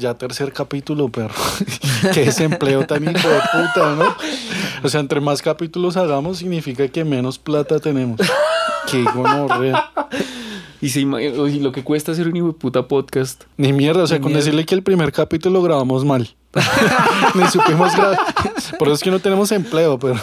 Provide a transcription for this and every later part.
Ya tercer capítulo, perro. Qué desempleo tan hijo de puta, ¿no? O sea, entre más capítulos hagamos, significa que menos plata tenemos. Qué gonorrea. Y se oye, lo que cuesta hacer un hijo de puta podcast. Ni mierda, o sea, Ni con mierda. decirle que el primer capítulo grabamos mal. Ni supimos grabar. Por eso es que no tenemos empleo, pero.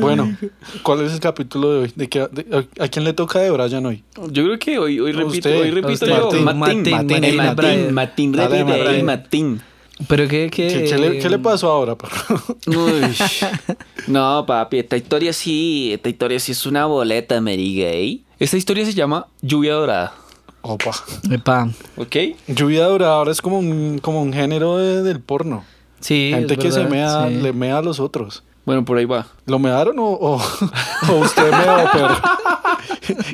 Bueno, ¿cuál es el capítulo de hoy? ¿De qué- de- a, a quién le toca de Brian hoy? Yo creo que hoy, hoy repito, usted, hoy a repito usted. yo. Martín, Martín, Martín, Martín, Martín, Martín, Brian. Martín, Dale, repite, Martín. ahí, Martín. Pero que, que ¿Qué, qué le, qué le pasó ahora? Uy. No, papi, esta historia sí, esta historia sí es una boleta, Mary Gay. Esta historia se llama Lluvia Dorada, Opa. Epa. ¿ok? Lluvia dorada ahora es como un, como un género de- del porno. Sí, Gente es que se verdad, mea, sí. le mea a los otros. Bueno, por ahí va. ¿Lo mearon o, o, o usted meó, perro?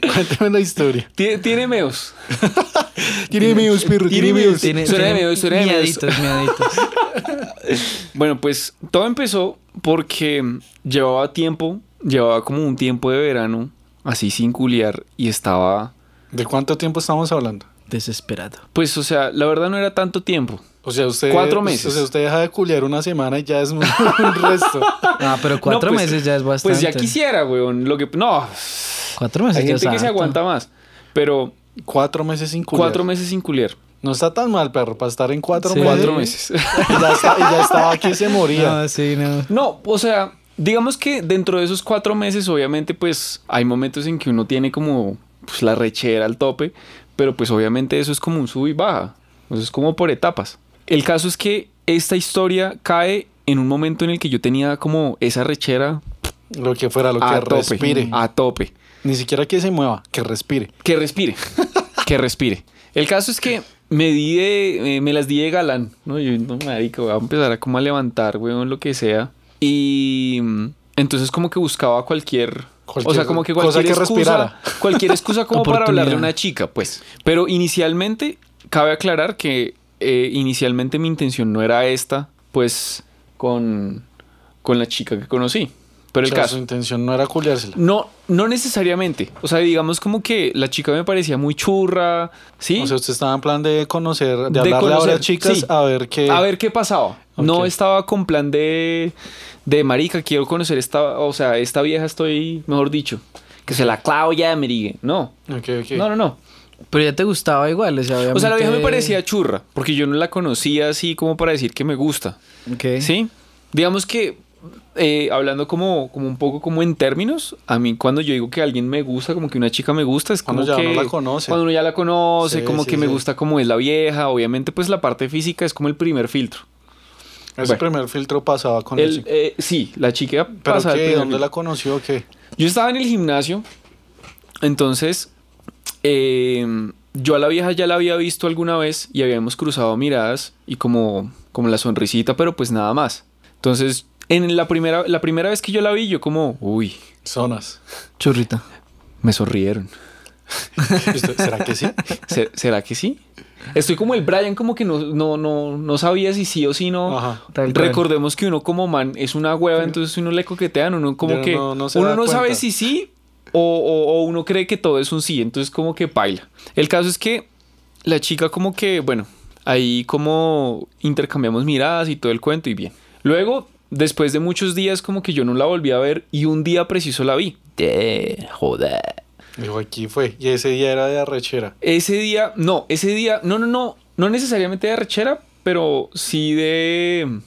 Cuénteme la historia. Tiene, tiene meos. Tiene meos, perro, tiene meos. Tiene, Suena de tiene miedo, suena de miaditos, miaditos. Bueno, pues todo empezó porque llevaba tiempo, llevaba como un tiempo de verano, así sin culiar, y estaba, ¿De cuánto tiempo estamos hablando? Desesperado. pues, o sea, la verdad no era tanto tiempo. O sea, usted... Cuatro meses. O sea, usted deja de culiar una semana y ya es un, un resto. Ah, pero cuatro No, pues- meses ya es bastante. Pues ya quisiera, weón. Lo que, no, Cuatro meses hay gente que se aguanta más, pero Cuatro meses sin culiar. cuatro meses sin culiar. No está tan mal, perro, para estar en cuatro Sí. meses. Cuatro meses. Y ya, está- y ya estaba aquí y se moría. No, sí, no. No, o sea, digamos que dentro de esos cuatro meses, obviamente, pues hay momentos en que uno tiene como pues, la rechera al tope, pero pues obviamente eso es como un sub y baja. Eso es como por etapas. El caso es que esta historia cae en un momento en el que yo tenía como esa rechera Lo que fuera, lo que tope. respire. A tope. Ni siquiera que se mueva, que respire. Que respire. que respire. El caso es que me di de, eh, me las di de galán, ¿no? Yo, no, marica, voy a empezar a como a levantar, weón, lo que sea. Y mm, entonces como que buscaba cualquier... o Cualquier sea, como que cosa cualquier que excusa, respirara. cualquier excusa como para hablarle a una chica, pues. Pero inicialmente, cabe aclarar que eh, inicialmente mi intención no era esta, pues, con, con la chica que conocí. Pero el O sea, caso... Su intención no era culiársela. No, no necesariamente. O sea, digamos como que la chica me parecía muy churra, ¿sí? O sea, usted estaba en plan de conocer, de, De hablarle a conocer, varias chicas sí. a ver qué. a ver qué pasaba. No estaba con plan de, de marica, quiero conocer esta, o sea, esta vieja estoy, mejor dicho, que se la clavo ya, me diga. No, Ok, ok. no, no, no. Pero ya te gustaba igual, o sea, obviamente... O sea, la vieja me parecía churra, porque yo no la conocía así como para decir que me gusta. Ok. ¿Sí? Digamos que, eh, hablando como, como un poco como en términos, a mí cuando yo digo que alguien me gusta, como que una chica me gusta, es como Cuando ya que... uno la conoce. Cuando uno ya la conoce, Sí, como sí, que me gusta como es la vieja. Obviamente, pues la parte física es como el primer filtro. Ese Bueno. primer filtro pasaba con El, eh, sí, la chica ¿Pero qué? ¿Dónde filtro. la conoció o qué? Yo estaba en el gimnasio, entonces eh, yo a la vieja ya la había visto alguna vez y habíamos cruzado miradas y como, como la sonrisita, pero pues nada más. Entonces, en la primera, la primera vez que yo la vi, yo como, uy, Zonas. Churrita. me sonrieron. ¿Y usted, ¿Será que sí? ¿Se- ¿Será que sí? Estoy como el Brian, como que no, no, no, no sabía si sí o si no. Ajá. Recordemos que uno como man es una hueva, entonces uno le coquetean, uno como que no- no se uno no sabe si sí o, o- o uno cree que todo es un sí, entonces como que baila. El caso es que la chica como que, bueno, ahí como intercambiamos miradas y todo el cuento y bien. Luego, después de muchos días como que yo no la volví a ver y un día preciso la vi. De joder. Dijo, aquí fue. Y ese día era de arrechera. Ese día, no, ese día, no, no, no, no necesariamente de arrechera, pero sí de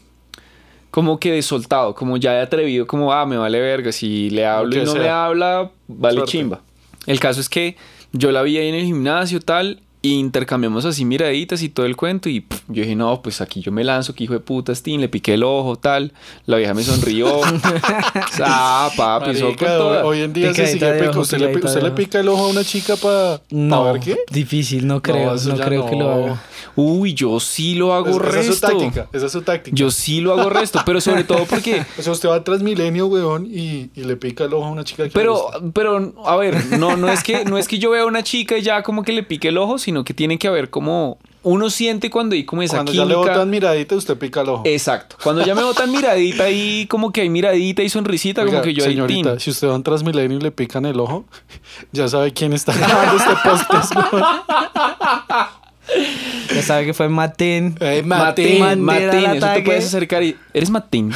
como que soltado, como ya de atrevido, como, ah, me vale verga, si le hablo Lo y no sea. me habla, vale Suerte. chimba. El caso es que yo la vi ahí en el gimnasio tal, y intercambiamos así miraditas y todo el cuento, y pff, yo dije, no, pues aquí yo me lanzo, que hijo de puta, Steam, le piqué el ojo, tal, la vieja me sonrió, ah, papi, eso Marica, con toda. hoy en día se Picadita sigue de pica. ojo, ¿Usted, le, usted le pica el ojo a una chica para No, ver qué? difícil, no creo, no, creo que lo haga. Uy, yo sí lo hago Es- esa es su resto. táctica. Esa es su táctica. Yo sí lo hago resto, pero sobre todo porque. O sea, usted va a Transmilenio, weón, y, y le pica el ojo a una chica que Pero, pero, a ver, no, no es que, no es que yo vea a una chica y ya como que le pique el ojo, sino que tiene que haber como uno siente cuando hay como esa Cuando ya química. le botan miradita, usted pica el ojo. Exacto. Cuando ya me botan miradita ahí, como que hay miradita y sonrisita, Oiga, como que yo ahí señorita, tin. si usted va en Transmilenio y le pican el ojo, ya sabe quién está grabando este podcast. Ya sabe que fue Maten. Eh, Matín, Matín, Matín, eso te puedes acercar y... ¿Eres Matín?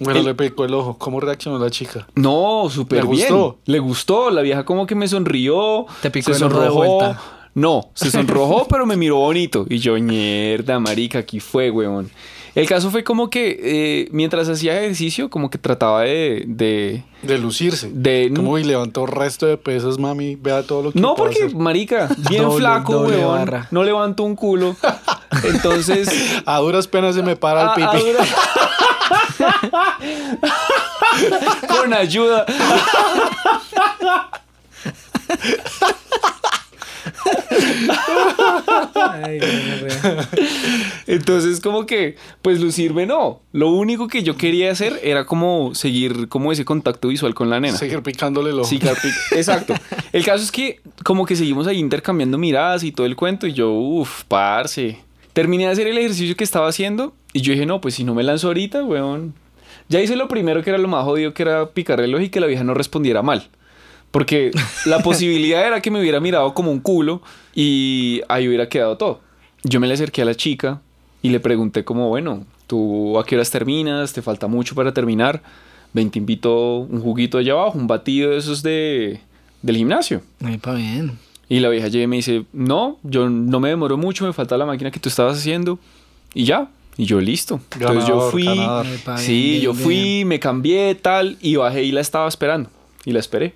Bueno, El- le picó el ojo. ¿Cómo reaccionó la chica? No, súper ¿Le bien. gustó? Le gustó. La vieja como que me sonrió. Te picó se el ojo de sonrojó. vuelta. No, se sonrojó, pero me miró bonito. Y yo, mierda, marica, aquí fue, weón. El caso fue como que eh, mientras hacía ejercicio, como que trataba de... de, De lucirse. de- Como y levantó resto de pesos, mami. Vea todo lo que No, porque, hacer. marica, bien Doble- flaco, doble weón. barra. No levanto un culo. Entonces... A duras penas se me para el a- a pipi. Con ayuda. Ay. Entonces, como que, pues lucirme no. Lo único que yo quería hacer era como seguir como ese contacto visual con la nena. Seguir picándole el ojo. Sí, Exacto. El caso es que como que seguimos ahí intercambiando miradas y todo el cuento y yo, uff, parce. Terminé de hacer el ejercicio que estaba haciendo y yo dije, no, pues si no me lanzo ahorita, weón. Ya hice lo primero que era lo más jodido, que era picar reloj y que la vieja no respondiera mal. Porque la posibilidad era que me hubiera mirado como un culo y ahí hubiera quedado todo. Yo me le acerqué a la chica y le pregunté como, bueno, ¿tú a qué horas terminas? ¿Te falta mucho para terminar? Ven, te invito un juguito allá abajo, un batido de esos de, del gimnasio. Ay, pa' bien. Y la vieja llega y me dice, no, yo no me demoro mucho, me falta la máquina que tú estabas haciendo. Y ya. Y yo, listo. Entonces yo fui, ganador. Sí, yo fui, me cambié, tal, y bajé y la estaba esperando. Y la esperé.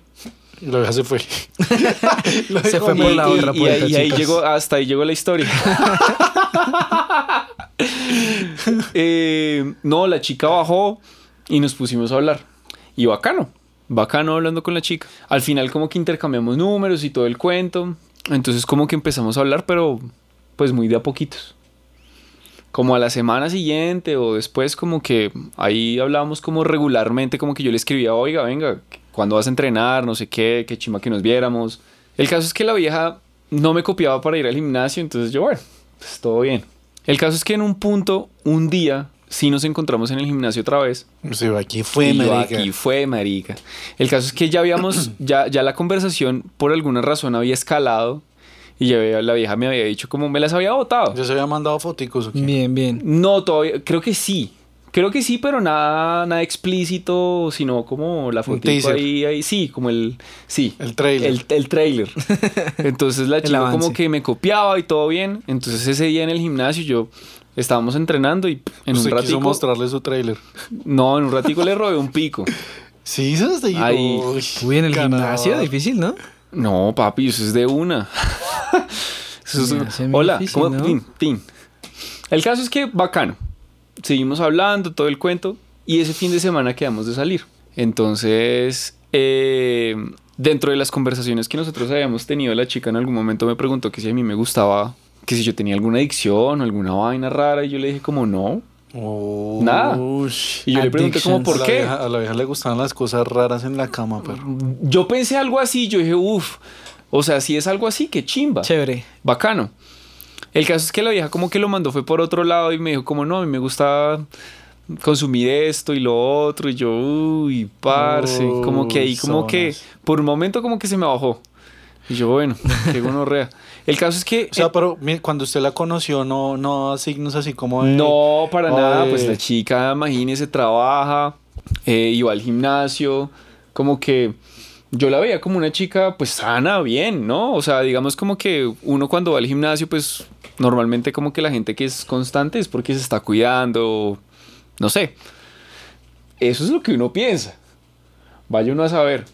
Y la vieja se fue. Se fue por la y, otra y puerta, ahí, y ahí llegó, hasta ahí llegó la historia. Eh, no, la chica bajó y nos pusimos a hablar. Y bacano, bacano hablando con la chica. Al final como que intercambiamos números y todo el cuento. Entonces como que empezamos a hablar, pero pues muy de a poquitos. Como a la semana siguiente o después como que ahí hablábamos como regularmente, como que yo le escribía, oiga, venga, ¿cuándo vas a entrenar? No sé qué, qué chima que nos viéramos. El caso es que la vieja no me copiaba para ir al gimnasio, entonces yo, bueno, pues todo bien. El caso es que en un punto, un día, sí nos encontramos en el gimnasio otra vez. Sí, aquí fue, y marica. aquí fue, marica. El caso es que ya habíamos, ya, ya la conversación por alguna razón había escalado y ya había- la vieja me había dicho como me las había botado. Ya se había mandado foticos. ¿o qué? Bien, bien. No, todavía, creo que sí. Creo que sí, pero nada, nada explícito, sino como la foto teaser. ahí, ahí, sí, como el, sí, El trailer. el, el trailer. Entonces la chica como que me copiaba y todo bien. Entonces ese día en el gimnasio yo estábamos entrenando y en Usted un quiso ratico, mostrarle su trailer. no, en un ratico le robé un pico. Sí, se hasta Ahí. Uy, en el gimnasio, difícil, ¿no? No, papi, eso es de una. Eso es un- Hola, difícil, ¿cómo? ¿no? Tin, tin. El caso es que bacano. Seguimos hablando, todo el cuento. Y ese fin de semana quedamos de salir. Entonces, eh, dentro de las conversaciones que nosotros habíamos tenido, la chica en algún momento me preguntó que si a mí me gustaba, que si yo tenía alguna adicción o alguna vaina rara. Y yo le dije como no. Oh, Nada. Y yo le pregunté como por a la qué. vieja- a la vieja le gustaban las cosas raras en la cama, pero. Yo pensé algo así. Yo dije, uff. O sea, si es algo así, qué chimba. Chévere. Bacano. El caso es que la vieja como que lo mandó fue por otro lado y me dijo como no, a mí me gusta consumir esto y lo otro y yo, uy, parce, como que ahí como que por un momento como que se me bajó. Y yo, bueno, qué gonorrea. El caso es que O sea, pero cuando usted la conoció, no, no signos así como de. no, para nada, de- pues la chica, imagínese, trabaja, eh, iba al gimnasio, como que yo la veía como una chica pues sana, bien, ¿no? O sea, digamos como que uno cuando va al gimnasio pues normalmente como que la gente que es constante es porque se está cuidando, no sé. Eso es lo que uno piensa. Vaya uno a saber.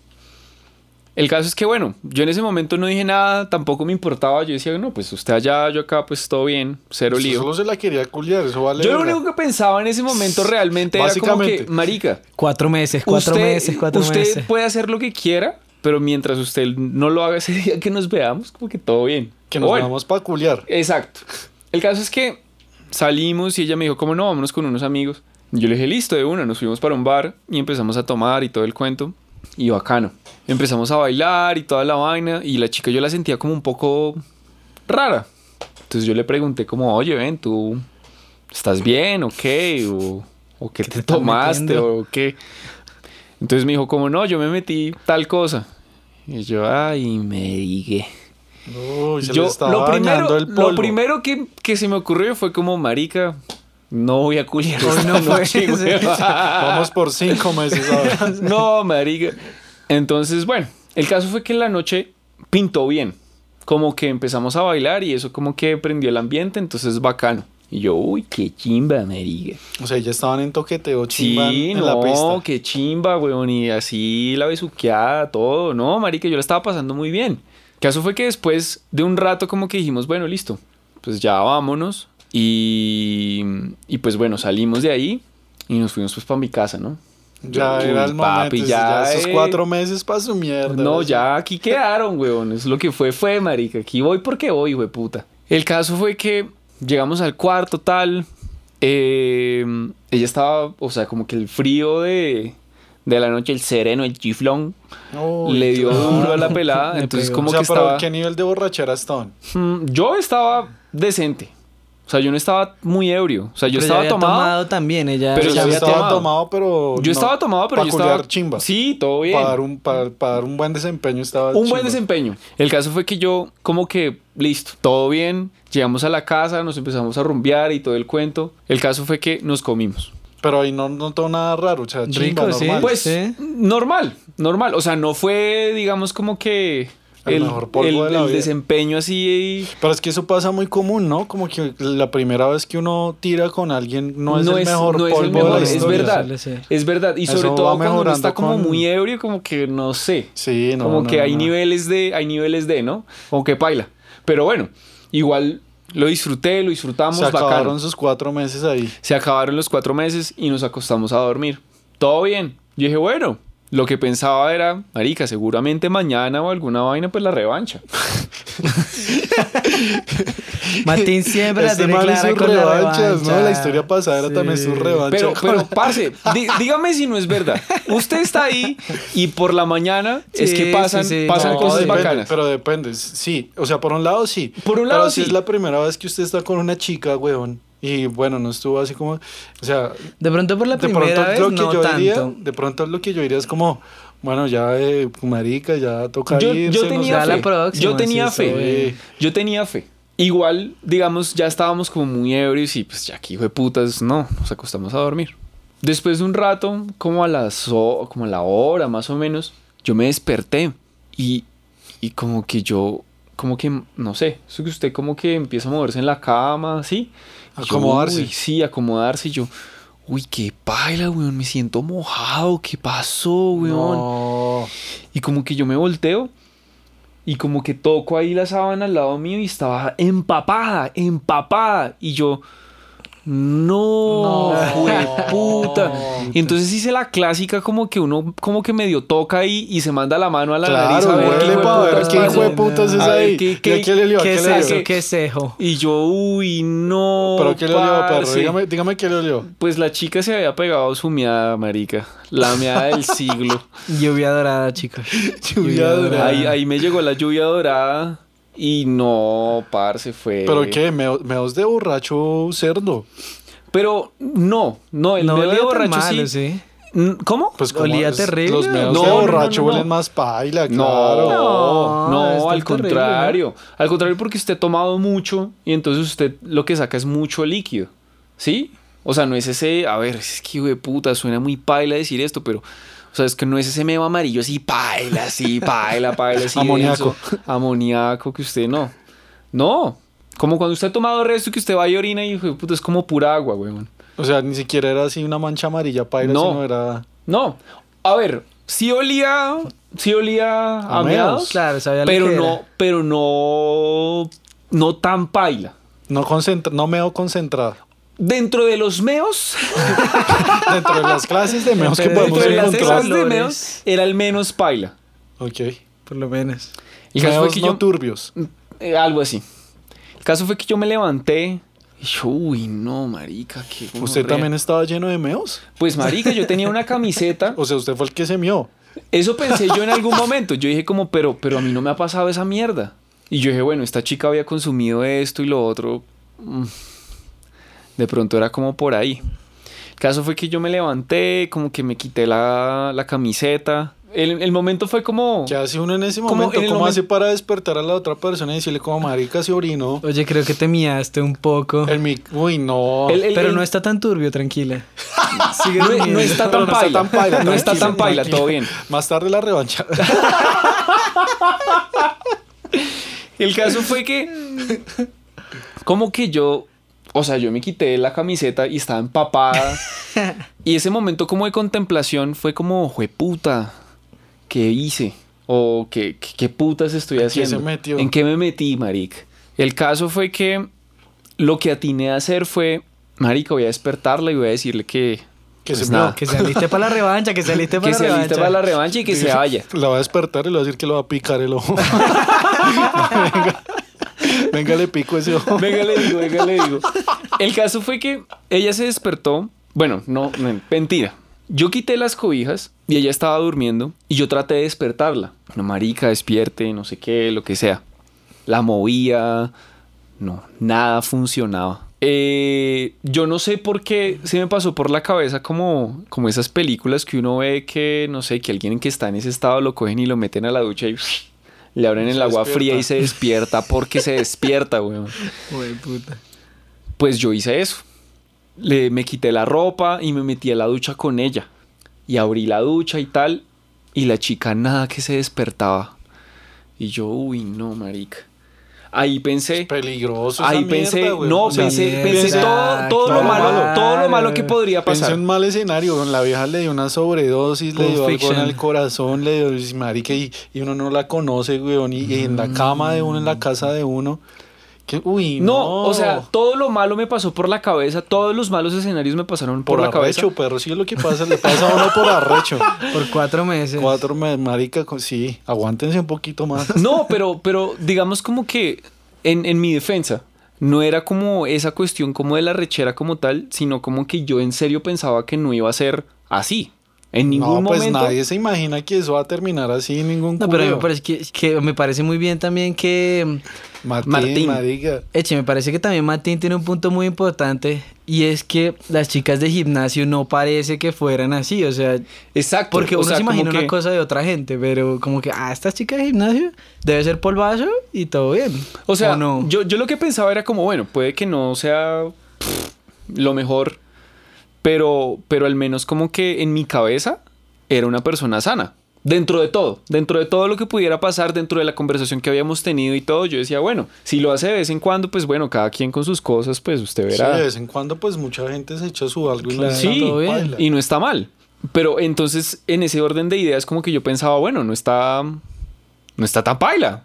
El caso es que, bueno, yo en ese momento no dije nada, tampoco me importaba. Yo decía, no, pues usted allá, yo acá, pues todo bien, cero Usted lío. solo se la quería culiar, eso vale. Yo lo único que pensaba en ese momento realmente era como que, marica, Cuatro meses, cuatro usted, meses, cuatro usted meses. puede hacer lo que quiera, pero mientras usted no lo haga ese día que nos veamos, como que todo bien. Que nos Bueno, vamos para culiar. Exacto. El caso es que salimos y ella me dijo, ¿cómo no? Vámonos con unos amigos. Y yo le dije, listo, de una. Nos fuimos para un bar y empezamos a tomar y todo el cuento. Y bacano. Empezamos a bailar y toda la vaina. Y la chica yo la sentía como un poco rara. Entonces yo le pregunté como, oye, ven, tú estás bien o qué? O, o qué ¿Qué te te tomaste metiendo? o qué. Entonces me dijo como, no, yo me metí tal cosa. Y yo, ay, me dije. Uy, se Yo, le estaba lo primero, el lo polvo. primero que, que se me ocurrió fue como, marica, no voy a culiar Hoy no fue noche, ese. güey". Vamos por cinco meses ahora. no, marica. Entonces, bueno, el caso fue que en la noche pintó bien. Como que empezamos a bailar y eso como que prendió el ambiente, entonces bacano. Y yo, uy, qué chimba, marica. O sea, ya estaban en toqueteo chimba Sí, en la no, pista. qué chimba, weón. Y así la besuqueada, todo. No, marica, yo la estaba pasando muy bien. El caso fue que después de un rato como que dijimos, bueno, listo, pues ya vámonos. Y, y pues bueno, salimos de ahí y nos fuimos pues para mi casa, ¿no? Ya Uy, era el momento. papi, ya, ya, esos eh. cuatro meses para su mierda. No, ya aquí quedaron, weón. Es lo que fue, fue, marica. Aquí voy porque voy, we puta. El caso fue que llegamos al cuarto, tal. eh, ella estaba, o sea, como que el frío de, de la noche, el sereno, el chiflón, le dio claro. duro a la pelada. Entonces, como o sea, que pero estaba. ¿qué nivel de borrachera estaban? Mm, Yo estaba decente. O sea, yo no estaba muy ebrio. O sea, yo Pero ya estaba había tomado. tomado también, ella. Pero ya había estaba tomado. tomado, pero. Yo estaba tomado, pero yo estaba. chimba. Sí, todo bien. Para dar, un, para, para dar un buen desempeño estaba. Un buen desempeño. El caso fue que yo, como que, listo, todo bien. Llegamos a la casa, nos empezamos a rumbear y todo el cuento. El caso fue que nos comimos. Pero ahí no notó nada raro. O sea, chimba, Rico, sí. Pues, sí. normal, normal. O sea, no fue, digamos, como que. El mejor polvo el- de la el vida. desempeño así. Pero es que eso pasa muy común, ¿no? Como que la primera vez que uno tira con alguien no es el mejor no es polvo el de mejor, la es historia. verdad. suele ser. Es verdad. Y Eso sobre todo cuando uno está como con- muy ebrio, como que no sé. Sí, no. como no, que hay no. niveles de, hay niveles de, ¿no? Como que paila. Pero bueno, igual lo disfruté, lo disfrutamos, Se bacano. acabaron sus cuatro meses ahí. Se acabaron los cuatro meses y nos acostamos a dormir. Todo bien. Yo dije, bueno, lo que pensaba era, marica, seguramente mañana o alguna vaina, pues la revancha. Martín siempre la Este tiene man y clara con la revanchas, revancha. ¿no? La historia pasada era Sí. también su revancha. Pero, pero, parce, dígame si no es verdad. Usted está ahí y por la mañana es Sí, que pasan, sí, sí. pasan No, cosas depende, bacanas. Pero depende, sí. O sea, por un lado sí. Por un lado, pero si sí. es la primera vez que usted está con una chica, weón. Y bueno, no estuvo así como. O sea, De pronto por la de primera pronto vez lo que no yo tanto. diría. De pronto lo que yo diría es como. Bueno, ya, eh, marica, ya toca yo, irse. yo no tenía sé. la fe. próxima, yo tenía sí, fe. Yo tenía fe. Igual, digamos, ya estábamos como muy ebrios y pues ya aquí hijo de putas, no, nos acostamos a dormir. Después de un rato, como a las como a la hora más o menos, yo me desperté y, y como que yo, como que, no sé, usted como que empieza a moverse en la cama, ¿sí? Acomodarse. uy, sí, acomodarse y yo, uy, qué paila, weón, me siento mojado, ¿qué pasó, weón? No. Y como que yo me volteo y como que toco ahí la sábana al lado mío y estaba empapada, empapada. Y yo, no, No. puta. Y entonces hice la clásica como que uno como que medio toca ahí y se manda la mano a la nariz Claro, a ver qué para ver qué hijo de putas es ahí. ¿qué- ¿Y qué- qué le olió? ¿A ¿Qué qué? ¿Qué cejo? Y yo, uy, no. ¿Pero qué le olió, perro? Dígame, dígame qué le olió. Pues la chica se había pegado su miada, marica. La miada del siglo. Lluvia dorada, chicos. Lluvia dorada. Ahí, ahí me llegó la lluvia dorada y no, parce, fue... ¿Pero qué? ¿Me- ¿Meos de borracho cerdo? Pero no, no, el No meo de borracho malo, sí. sí. Mm, ¿Cómo? Pues como Olía terrible. Los meos No, de borracho no, no. huelen más paila, No, claro. no, No, al terrible, contrario. Al contrario, porque usted ha tomado mucho y entonces usted lo que saca es mucho líquido. ¿Sí? O sea, no es ese, a ver, es que hijo de puta, suena muy paila decir esto, pero, o sea, es que no es ese meo amarillo así, paila, así, paila, paila, así. Amoníaco. Amoníaco que usted no. No. Como cuando usted ha tomado resto que usted va y orina y puta, es como pura agua, weón. O sea, ni siquiera era así una mancha amarilla paila, No. sino era... No. A ver, sí olía, sí olía a, A meados. Claro, sabía lo pero que no, era. pero no, no tan paila. No, concentra no meo concentrado. Dentro de los meos, Dentro de las clases de meos que Dentro podemos dentro de las clases de meos, era el menos paila. Ok. Por lo menos. El caso fue Meos que no yo, turbios. eh, algo así. El caso fue que yo me levanté y yo, uy, no, marica, qué ¿Usted gonorrea". también estaba lleno de meos? Pues marica, yo tenía una camiseta. O sea, usted fue el que se mió. Eso pensé yo en algún momento. Yo dije como, pero, pero a mí no me ha pasado esa mierda. Y yo dije, bueno, esta chica había consumido esto y lo otro. Mm, De pronto era como por ahí. El caso fue que yo me levanté, como que me quité la, la camiseta. El, el momento fue como... ¿Qué hace uno en ese Como momento? en el ¿Cómo momento- hace para despertar a la otra persona y decirle como marica se orinó? Oye, creo que te miaste un poco. El mic... Uy, no. El- el- Pero el- no está tan turbio, tranquila. Sigue No, durmiendo. no está Pero tan paila. paila, No está tranquilo, tan paila, todo bien. Más tarde la revancha. El caso fue que. Como que yo. O sea, yo me quité la camiseta y estaba empapada. y ese momento como de contemplación fue como, jueputa, ¿qué hice? O ¿qué, qué, qué putas estoy ¿En qué haciendo? se metió? ¿En qué me metí, maric? El caso fue que lo que atiné a hacer fue, marica, voy a despertarla y voy a decirle que... Que pues se nada, Que se aliste para la revancha, que se aliste para que la se revancha. para la revancha y que se vaya. La va a despertar y le va a decir que le va a picar el ojo. venga, venga, le pico ese ojo. Venga, le digo, venga, le digo. El caso fue que ella se despertó. Bueno, no, mentira. Yo quité las cobijas y ella estaba durmiendo y yo traté de despertarla. No, marica, despierte, no sé qué, lo que sea. La movía. No, nada funcionaba. Eh, yo no sé por qué se me pasó por la cabeza como, como esas películas que uno ve que, no sé, que alguien que está en ese estado lo cogen y lo meten a la ducha y le abren el Se agua despierta. fría y se despierta porque se despierta, weón. Uy, puta. Pues yo hice eso. Le, me quité la ropa y me metí a la ducha con ella. Y abrí la ducha y tal. Y la chica nada que se despertaba. Y yo, uy, no, marica. Ahí pensé. Peligroso. esa Ahí pensé, mierda, güey. no, O sea, pensé, mierda, pensé todo, todo lo malo, todo lo malo que podría Pensé pasar. en mal escenario, la vieja le dio una sobredosis, le dio algo en el corazón, le dio y marica y, y uno no la conoce, weón, y, y en la cama de uno, en la casa de uno. Que, uy, no. No, o sea, todo lo malo me pasó por la cabeza, todos los malos escenarios me pasaron por, por, la cabeza. perro, sí es lo que pasa, le pasa a uno por arrecho. Por cuatro meses. Cuatro meses, marica, con- sí, aguántense un poquito más. No, pero, pero digamos como que en, en mi defensa, no era como esa cuestión como de la rechera como tal, sino como que yo en serio pensaba que no iba a ser así. En ningún no, pues momento. nadie se imagina que eso va a terminar así, ningún No, pero a mí me parece que, que me parece muy bien también que Martín, Martín. marica. Eche, me parece que también Martín tiene un punto muy importante y es que las chicas de gimnasio no parece que fueran así, o sea, Exacto. porque o uno sea, se imagina que- una cosa de otra gente, pero como que, ah, estas chicas de gimnasio debe ser polvazo y todo bien. O sea, no? yo, yo lo que pensaba era como, bueno, puede que no sea pff, lo mejor, pero, pero al menos como que en mi cabeza era una persona sana. Dentro de todo, dentro de todo lo que pudiera pasar, dentro de la conversación que habíamos tenido y todo, yo decía, bueno, si lo hace de vez en cuando, pues bueno, cada quien con sus cosas, pues usted Sí, verá. de vez en cuando, pues mucha gente se echa su algo y no Claro. está Sí, todo bien. paila. y no está mal. Pero entonces, en ese orden de ideas, como que yo pensaba, bueno, no está. No está tan paila.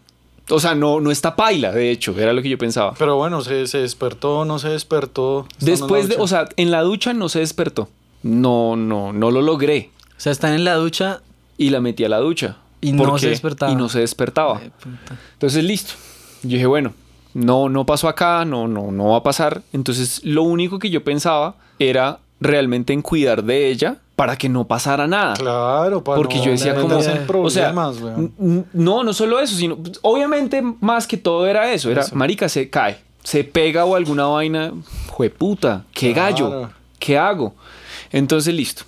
O sea, no, no está paila, de hecho, era lo que yo pensaba. Pero bueno, se, se despertó, no se despertó. Después de, o sea, en la ducha no se despertó. No, no, no lo logré. O sea, están en la ducha Y la metí a la ducha. Y no ¿Por se despertaba. Y no se despertaba. Ay, puta. Entonces, listo. Yo dije, bueno, no, no pasó acá, no, no, no va a pasar. Entonces, lo único que yo pensaba era realmente en cuidar de ella para que no pasara nada. Claro, para Porque no yo decía como, o sea, no, no solo eso, sino obviamente más que todo era eso, era Eso. marica se cae, se pega o alguna vaina, jueputa, qué gallo. ¿qué hago? Entonces listo.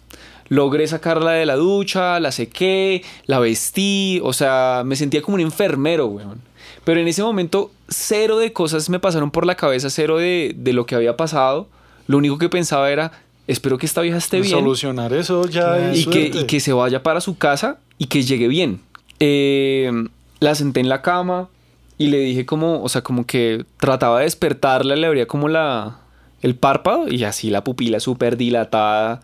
Logré sacarla de la ducha, la sequé, la vestí, o sea, me sentía como un enfermero, weón. Pero en ese momento, cero de cosas me pasaron por la cabeza, cero de, de lo que había pasado. Lo único que pensaba era, espero que esta vieja esté bien Solucionar eso ya es y que, suerte. y que se vaya para su casa y que llegue bien. Eh, la senté en la cama y le dije como, o sea, como que trataba de despertarla, le abría como la, el párpado y así la pupila súper dilatada.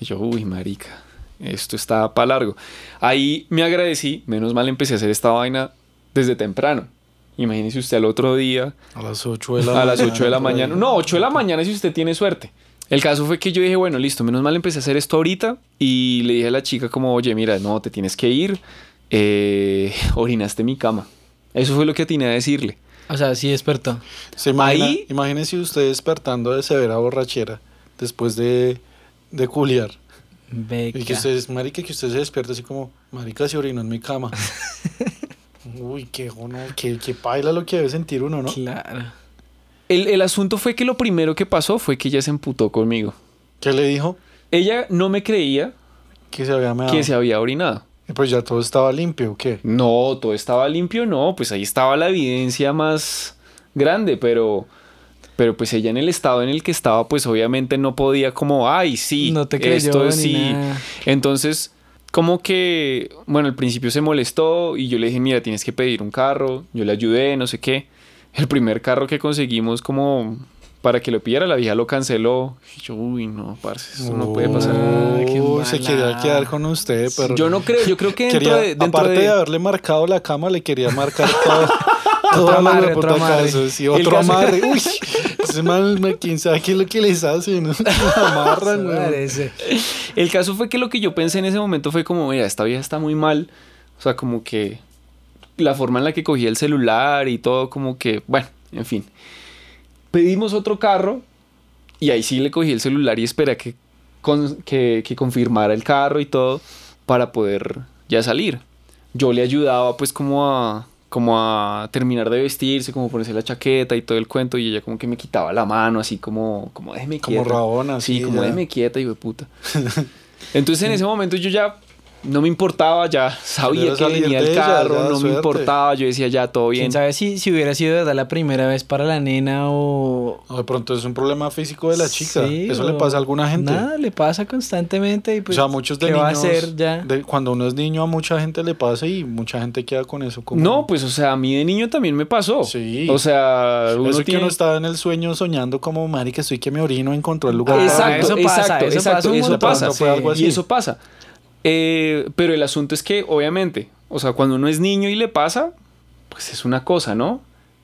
Y yo, uy, marica, esto está para largo. Ahí me agradecí, menos mal empecé a hacer esta vaina desde temprano. Imagínese usted al otro día, A las 8 de la a las 8 de la mañana. No, 8 de la mañana si usted tiene suerte. El caso fue que yo dije, bueno, listo, menos mal empecé a hacer esto ahorita y le dije a la chica como, oye, mira, no, te tienes que ir, eh, orinaste en mi cama. Eso fue lo que atiné a decirle. O sea, sí despertó. Se imagina, Ahí- Imagínese usted despertando de severa borrachera después de, de culiar. Beca. Y que ustedes, marica, que usted se despierta así como, marica, se orinó en mi cama. Uy, qué gono, qué, qué paila lo que debe sentir uno, ¿no? Claro. El, el asunto fue que lo primero que pasó fue que ella se emputó conmigo. ¿Qué le dijo? Ella no me creía Que se había meado. que se había orinado. Y Pues ya todo estaba limpio, ¿o qué? No, todo estaba limpio, no, pues ahí estaba la evidencia más grande, pero pero pues ella en el estado en el que estaba, pues obviamente no podía como, ay, sí, No te creyó esto sí. nada. Entonces, como que, bueno, al principio se molestó y yo le dije, mira, tienes que pedir un carro, yo le ayudé, no sé qué. El primer carro que conseguimos como para que lo pidiera, la vieja lo canceló. Y yo, uy, no, parce, eso no puede pasar. Qué se quería quedar con usted, pero... Yo no creo, yo creo que dentro Quería, de... Dentro aparte de... de- haberle marcado la cama, le quería marcar todo. todo Otro a la amarre, hueputa otro amarre. Uy, ese mal, quién sabe qué es lo que les hace, ¿no? Lo amarran. El caso fue que lo que yo pensé en ese momento fue como, mira, esta vieja está muy mal. O sea, como que la forma en la que cogía el celular y todo, como que, bueno, en fin. Pedimos otro carro y ahí sí le cogí el celular y esperé a que, con- que, que confirmara el carro y todo para poder ya salir. Yo le ayudaba pues como a, como a terminar de vestirse, como ponerse la chaqueta y todo el cuento y ella como que me quitaba la mano así como, como déjeme Como quieta. rabona, Sí, sí, como ya. déjeme quieta, hijo de puta. Entonces en ese momento yo ya no me importaba, ya sabía que venía el ella, carro, ya, no me importaba, yo decía ya todo bien. ¿Quién sabe si, si hubiera sido de verdad la primera vez para la nena o... De pronto es un problema físico de la chica. Sí, Eso le pasa a alguna gente. Nada, le pasa constantemente y pues... o sea, muchos de ¿qué niños. va a hacer ya? de- cuando uno es niño, a mucha gente le pasa y mucha gente queda con eso. Como, No, pues o sea, a mí de niño también me pasó. Sí. O sea, uno Eso que tiene... uno estaba en el sueño soñando como, marica, estoy que me orino, encontró el lugar. Ah, para- Exacto, eso pasa, exacto, eso exacto, pasa eso montón. pasa. Y eso pasa. Eh, pero el asunto es que, obviamente, o sea, cuando uno es niño y le pasa, pues es una cosa, ¿no?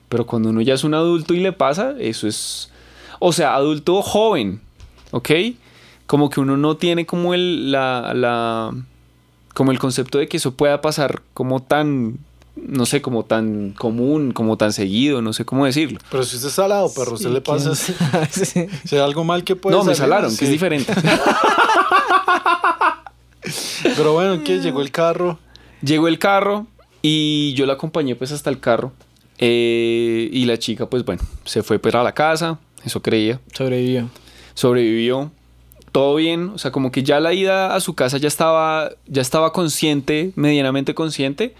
Pero cuando uno ya es un adulto y le pasa, eso es. O sea, adulto joven, ¿ok? Como que uno no tiene como el. La, la- como el concepto de que eso pueda pasar como tan. No sé, como tan común, como tan seguido, no sé cómo decirlo. Pero si usted es salado, perro, usted Sí, le pasa. algo mal que puede no, me salaron, que es diferente. Pero bueno, que llegó el carro. Llegó el carro y yo la acompañé pues hasta el carro. Eh, y la chica pues bueno, se fue para la casa, eso creía. Sobrevivió. Sobrevivió. Todo bien, o sea, como que ya la ida a su casa ya estaba, ya estaba consciente, medianamente consciente,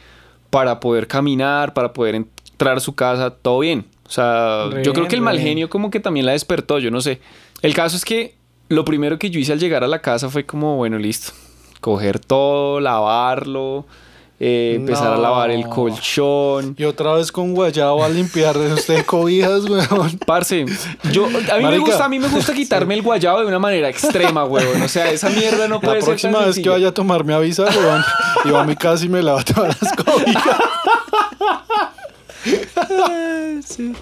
para poder caminar, para poder entrar a su casa, todo bien. O sea, Re yo creo que el mal bien. genio como que también la despertó, yo no sé. El caso es que lo primero que yo hice al llegar a la casa fue como, bueno, listo, coger todo, lavarlo, eh, empezar a lavar el No. colchón. Y otra vez con guayabo a limpiar de usted cobijas, weón. Parce, yo, a mí, me Marica. gusta, a mí me gusta quitarme el guayabo de una manera extrema, huevón. O sea, esa mierda no puede La ser próxima tan vez que vaya a tomar me avisa, weón. Y va a mi casa y me lava todas las cobijas. Sí.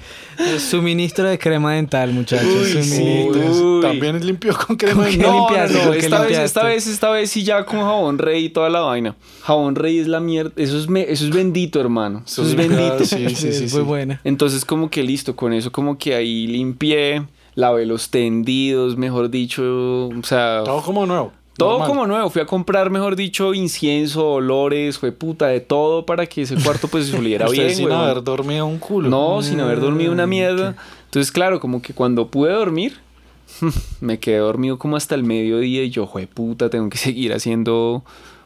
Suministro de crema dental, muchachos. Uy. Uy. También es limpio con crema ¿Con de qué No, no, esta vez, esta vez, esta vez sí ya con jabón rey y toda la vaina. Jabón rey es la mierda, eso es, me- eso es bendito, hermano. Eso es bendito. Sí, sí, sí. muy buena. Entonces como que listo, con eso como que ahí limpié, lavé los tendidos, mejor dicho, o sea, Todo como nuevo. Todo normal. como nuevo. Fui a comprar, mejor dicho, incienso, olores, fue puta, de todo para que ese cuarto pues se oliera bien, sin huevón. haber dormido un culo. No, sin haber dormido una Mm, mierda. Entonces, claro, como que cuando pude dormir, me quedé dormido como hasta el mediodía y yo, jue puta, tengo que seguir haciendo,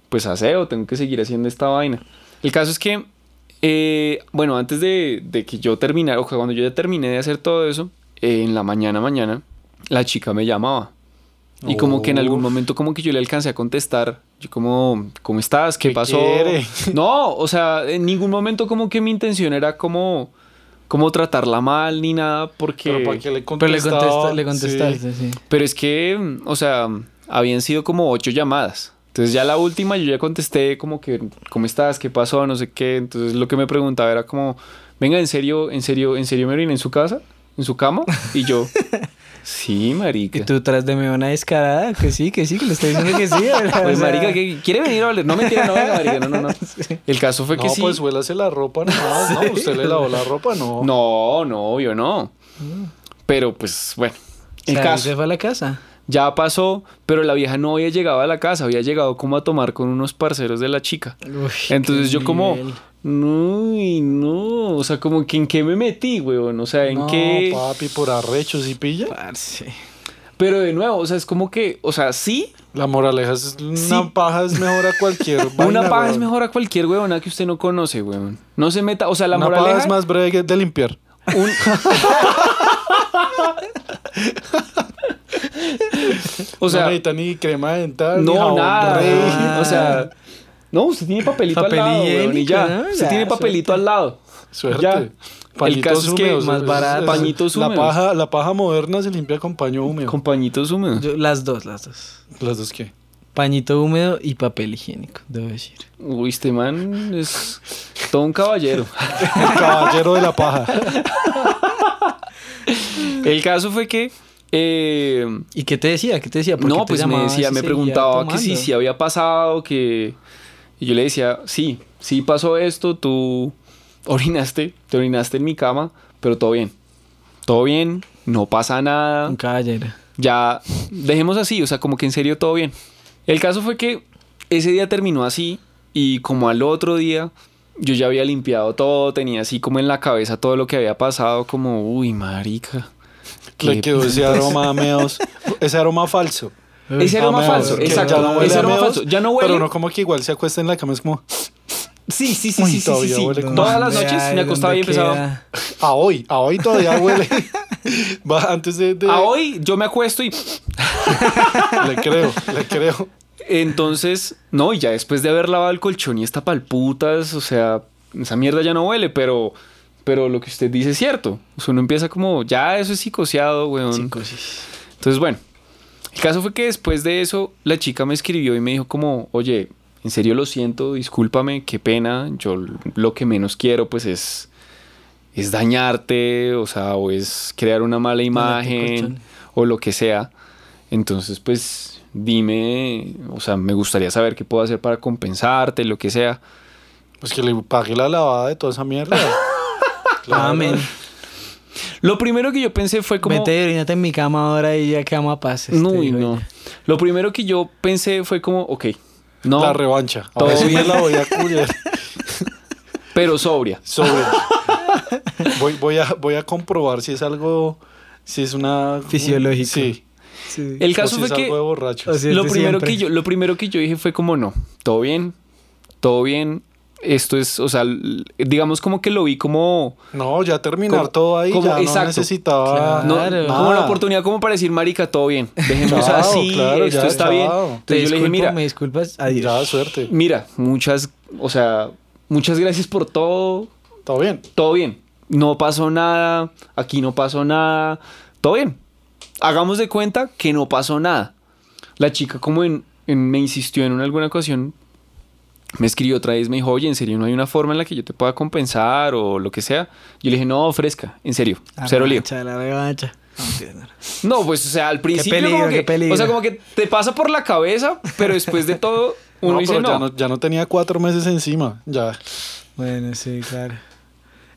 pues aseo, tengo que seguir haciendo esta vaina. El caso es que, eh, bueno, antes de, de que yo terminara, o sea, cuando yo ya terminé de hacer todo eso, eh, en la mañana, mañana, la chica me llamaba. Y como que en algún momento como que yo le alcancé a contestar, yo como, ¿cómo estás? ¿Qué, ¿Qué pasó? quiere? No, o sea, en ningún momento como que mi intención era como, como tratarla mal ni nada, porque... Pero para que le Pero le, contestaba. contesta- le Sí. contestaste, sí. Pero es que, o sea, habían sido como ocho llamadas. Entonces ya la última yo ya contesté como que, ¿cómo estás? ¿Qué pasó? No sé qué. Entonces lo que me preguntaba era como, venga, ¿en serio, en serio, en serio me oriné en su casa? ¿En su cama? Y yo, sí, marica. Y tú tras de mí una descarada, que sí, que sí, que le estoy diciendo que sí. ¿verdad? Pues O sea, marica, ¿qué- ¿quiere venir a valer? No, mentira, no, venga, marica, no, no, no. El caso fue que no, sí. pues huélase la ropa ¿no? Usted le lavó la ropa, no. No, no, yo no. Pero pues, bueno. o El sea, caso. se fue a la casa. ya pasó, pero la vieja no había llegado a la casa, había llegado como a tomar con unos parceros de la chica. Uy, Entonces yo como, nivel. No, y no, o sea, como que en qué me metí, weón, o sea, en No, qué... papi, por arrechos y pilla. Parce. Pero de nuevo, o sea, es como que, o sea, sí, La moraleja es una Sí. paja es mejor a cualquier una vaina, paja es mejor a cualquier weona que usted no conoce, weón. No se meta, o sea, la Una paja moraleja es más breve que de limpiar. un- o no sea, necesita ni crema dental, ni no, jabón nada, rey. o sea, no, usted tiene papelito Papel al lado, weón, y ya. Usted Ya, tiene papelito al lado. Suerte. Ya. El caso es que más barato. Pañitos la húmedos. paja, la paja moderna se limpia con paño húmedo. Con pañitos húmedos. Yo- las dos, las dos. ¿Las dos qué? Pañito húmedo y papel higiénico, debo decir. Uy, este man es todo un caballero. El caballero de la paja. El caso fue que. eh, ¿Y qué te decía? ¿Qué te decía? ¿Por qué no, te pues me decía, me preguntaba que si, si había pasado, que. Y yo le decía, sí, sí pasó esto, tú orinaste, te orinaste en mi cama, pero todo bien. Todo bien, no pasa nada. Un caballero. Ya, dejemos así, o sea, como que en serio todo bien. El caso fue que ese día terminó así y como al otro día yo ya había limpiado todo, tenía así como en la cabeza todo lo que había pasado, como, uy, marica. Le qué quedó ese aroma a meos. Ese aroma falso. Ese aroma A meos, falso, exacto. no ese a aroma meos, falso. Ya no huele. Pero no como que igual se acuesta en la cama, es como Sí, sí, sí, Uy, sí, sí, sí, Todas las ¿Dónde noches me acostaba y ¿Dónde empezaba. queda? a hoy, a hoy todavía huele. Va antes de, de- A hoy yo me acuesto y Le creo, le creo. entonces, no, y ya después de haber lavado el colchón y esta palputas, o sea, esa mierda ya no huele, pero pero lo que usted dice es cierto. O sea, uno empieza como, ya eso es psicoseado, weón. Psicosis. Entonces, bueno, el caso fue que después de eso, la chica me escribió y me dijo como, oye, en serio lo siento, discúlpame, qué pena, yo lo que menos quiero pues es, es dañarte, o sea, o es crear una mala imagen, o lo que sea. Entonces, pues, dime, o sea, me gustaría saber qué puedo hacer para compensarte, lo que sea. Pues que le pague la lavada de toda esa mierda. Claro. Amén. Lo primero que yo pensé fue como... Vete y orínate en mi cama ahora y ya quedamos a paz. No, este, y digo no. Lo primero que yo pensé fue como, ok, no, La revancha. Todo Ahora sí bien. la voy a cubrir. pero sobria. Sobre. Voy, voy, a, voy a comprobar si es algo. Si es una. Fisiológico. Sí. Sí. El O caso si fue es que algo de borracho. O sea, lo de primero siempre. que yo lo primero que yo dije fue como no, todo bien, todo bien. Esto es, o sea, digamos como que lo vi como No, ya terminar Como- todo ahí. como- ya exacto. no necesitaba. no, Claro. como la oportunidad como para decir, marica, todo bien. Dejemos Chao, así, claro, esto ya, está chao. bien. Te Entonces yo le dije, mira, me disculpas, adiós. Ya, suerte. mira, muchas, o sea, muchas gracias por todo, Todo bien. todo bien. No pasó nada, aquí no pasó nada, todo bien. Hagamos de cuenta que no pasó nada. La chica como en, en- me insistió en una, alguna ocasión, me escribió otra vez, me dijo, oye, ¿en serio no hay una forma en la que yo te pueda compensar o lo que sea? Yo le dije, no, fresca, en serio, La cero lío. revancha, La revancha. No, pues, o sea, al principio peligro, como que, qué peligro. o sea, como que te pasa por la cabeza, pero después de todo, uno no, dice, pero no. Ya no, ya no tenía cuatro meses encima. Ya. Bueno, sí, claro.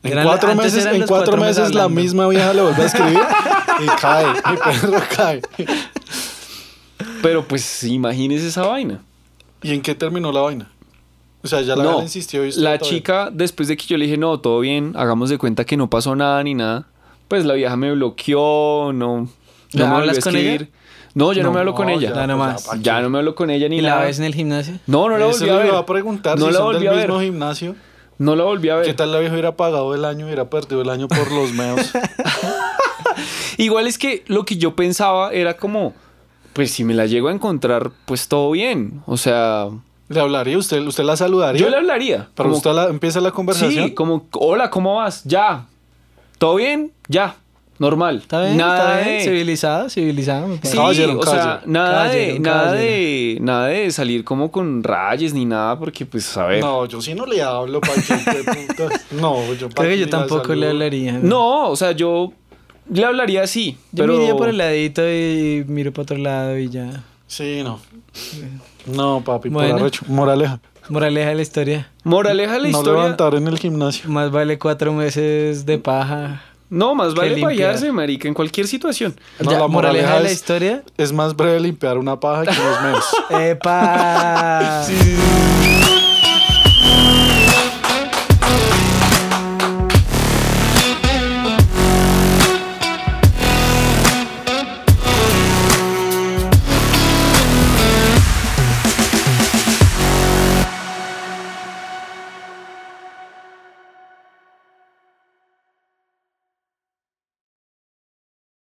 En Eran- cuatro meses, en cuatro cuatro meses la misma vieja le vuelve a escribir y cae. Mi perro cae. Pero pues imagínese esa vaina. ¿Y en qué terminó la vaina? O sea, ya la no, insistió y la bien. chica, después de que yo le dije, no, todo bien, hagamos de cuenta que no pasó nada ni nada, pues la vieja me bloqueó, no, no ¿Ya me hablas con ella? No, yo no, me hablo con ella. Ya pues, nomás. ¿pa' qué? Ya no me hablo con ella ni ¿Y la ves en el gimnasio? No, no la Eso volví a ver. iba a preguntar no si la son volví del a ver. mismo gimnasio. No la volví a ver. ¿Qué tal la vieja hubiera pagado el año, hubiera perdido el año por los meos? Igual es que lo que yo pensaba era como, pues si me la llego a encontrar, pues todo bien. O sea, ¿Le hablaría? ¿Usted, usted la saludaría? yo le hablaría. Pero como, usted la- empieza la conversación. Sí, como, hola, ¿cómo vas? Ya. ¿Todo bien? Ya. Normal. ¿Está bien? Nada ¿Está bien? de... Civilizado, civilizado. me Sí. Caballero, o sea, caballero. nada de, Caballero, nada caballero. de, nada de salir como con rayes ni nada, porque pues a ver. No, No, yo sí no le hablo, pa' que de puta. No, yo pa' Creo que yo tampoco le hablaría. o sea, yo le hablaría así, Yo pero me iría por el ladito y miro para otro lado y ya. Sí, no. No, papi, bueno, por arrecho. Moraleja. Moraleja de la historia. Moraleja de la historia. No levantar en el gimnasio. Más vale cuatro meses de paja. No, más vale fallarse, marica, en cualquier situación. No, la moraleja, de la historia es más breve limpiar una paja que unos meses. ¡Epa!